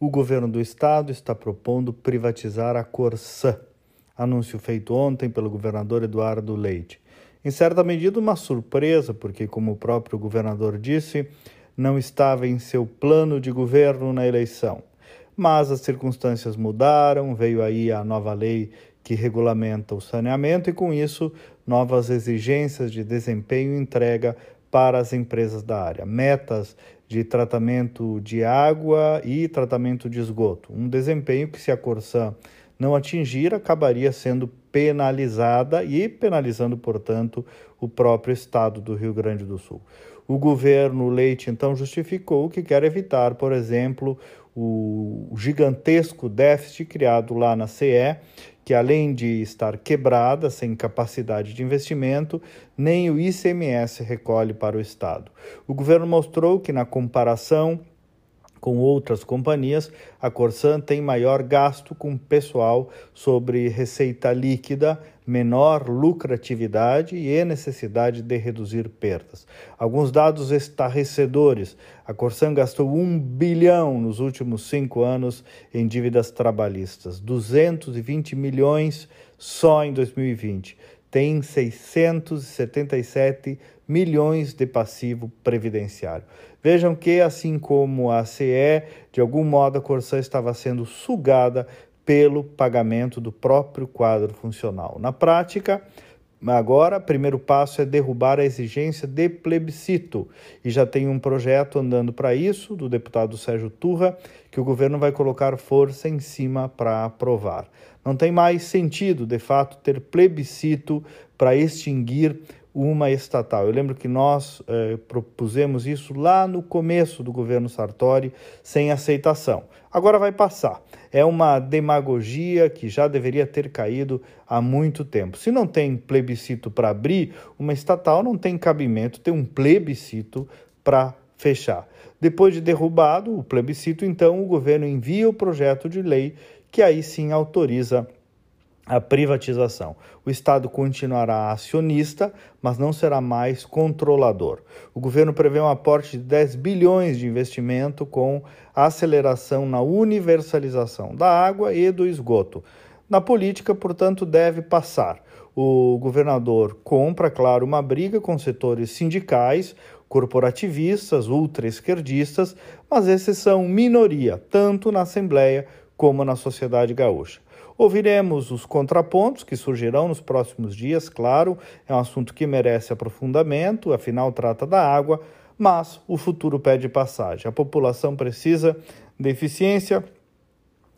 o governo do estado está propondo privatizar a Corsã. Anúncio feito ontem pelo governador Eduardo Leite. Em certa medida, uma surpresa, porque, como o próprio governador disse, não estava em seu plano de governo na eleição. Mas as circunstâncias mudaram, veio aí a nova lei que regulamenta o saneamento e, com isso, novas exigências de desempenho e entrega para as empresas da área. Metas de tratamento de água e tratamento de esgoto. Um desempenho que, se a Corsã não atingir, acabaria sendo penalizada e penalizando, portanto, o próprio estado do Rio Grande do Sul. O governo Leite então justificou que quer evitar, por exemplo, o gigantesco déficit criado lá na CE que além de estar quebrada, sem capacidade de investimento, nem o ICMS recolhe para o Estado. O governo mostrou que, na comparação com outras companhias, a Corsan tem maior gasto com pessoal sobre receita líquida, menor lucratividade e necessidade de reduzir perdas. Alguns dados estarrecedores. A Corsan gastou um bilhão nos últimos cinco anos em dívidas trabalhistas, 220 milhões só em 2020 tem 677 milhões de passivo previdenciário. Vejam que, assim como a CE, de algum modo a Corsã estava sendo sugada pelo pagamento do próprio quadro funcional. Na prática, Agora, o primeiro passo é derrubar a exigência de plebiscito. E já tem um projeto andando para isso, do deputado Sérgio Turra, que o governo vai colocar força em cima para aprovar. Não tem mais sentido, de fato, ter plebiscito para extinguir uma estatal. Eu lembro que nós eh, propusemos isso lá no começo do governo Sartori, sem aceitação. Agora vai passar. É uma demagogia que já deveria ter caído há muito tempo. Se não tem plebiscito para abrir, uma estatal não tem cabimento ter um plebiscito para fechar. Depois de derrubado o plebiscito, então o governo envia o projeto de lei que aí sim autoriza a privatização. O Estado continuará acionista, mas não será mais controlador. O governo prevê um aporte de 10 bilhões de investimento com aceleração na universalização da água e do esgoto. Na política, portanto, deve passar. O governador compra, claro, uma briga com setores sindicais, corporativistas, ultra-esquerdistas, mas esses são minoria, tanto na Assembleia como na sociedade gaúcha. Ouviremos os contrapontos que surgirão nos próximos dias, claro, é um assunto que merece aprofundamento, afinal trata da água, mas o futuro pede passagem. A população precisa de eficiência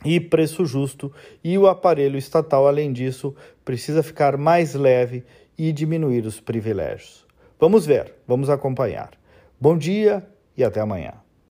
e preço justo, e o aparelho estatal, além disso, precisa ficar mais leve e diminuir os privilégios. Vamos ver, vamos acompanhar. Bom dia e até amanhã.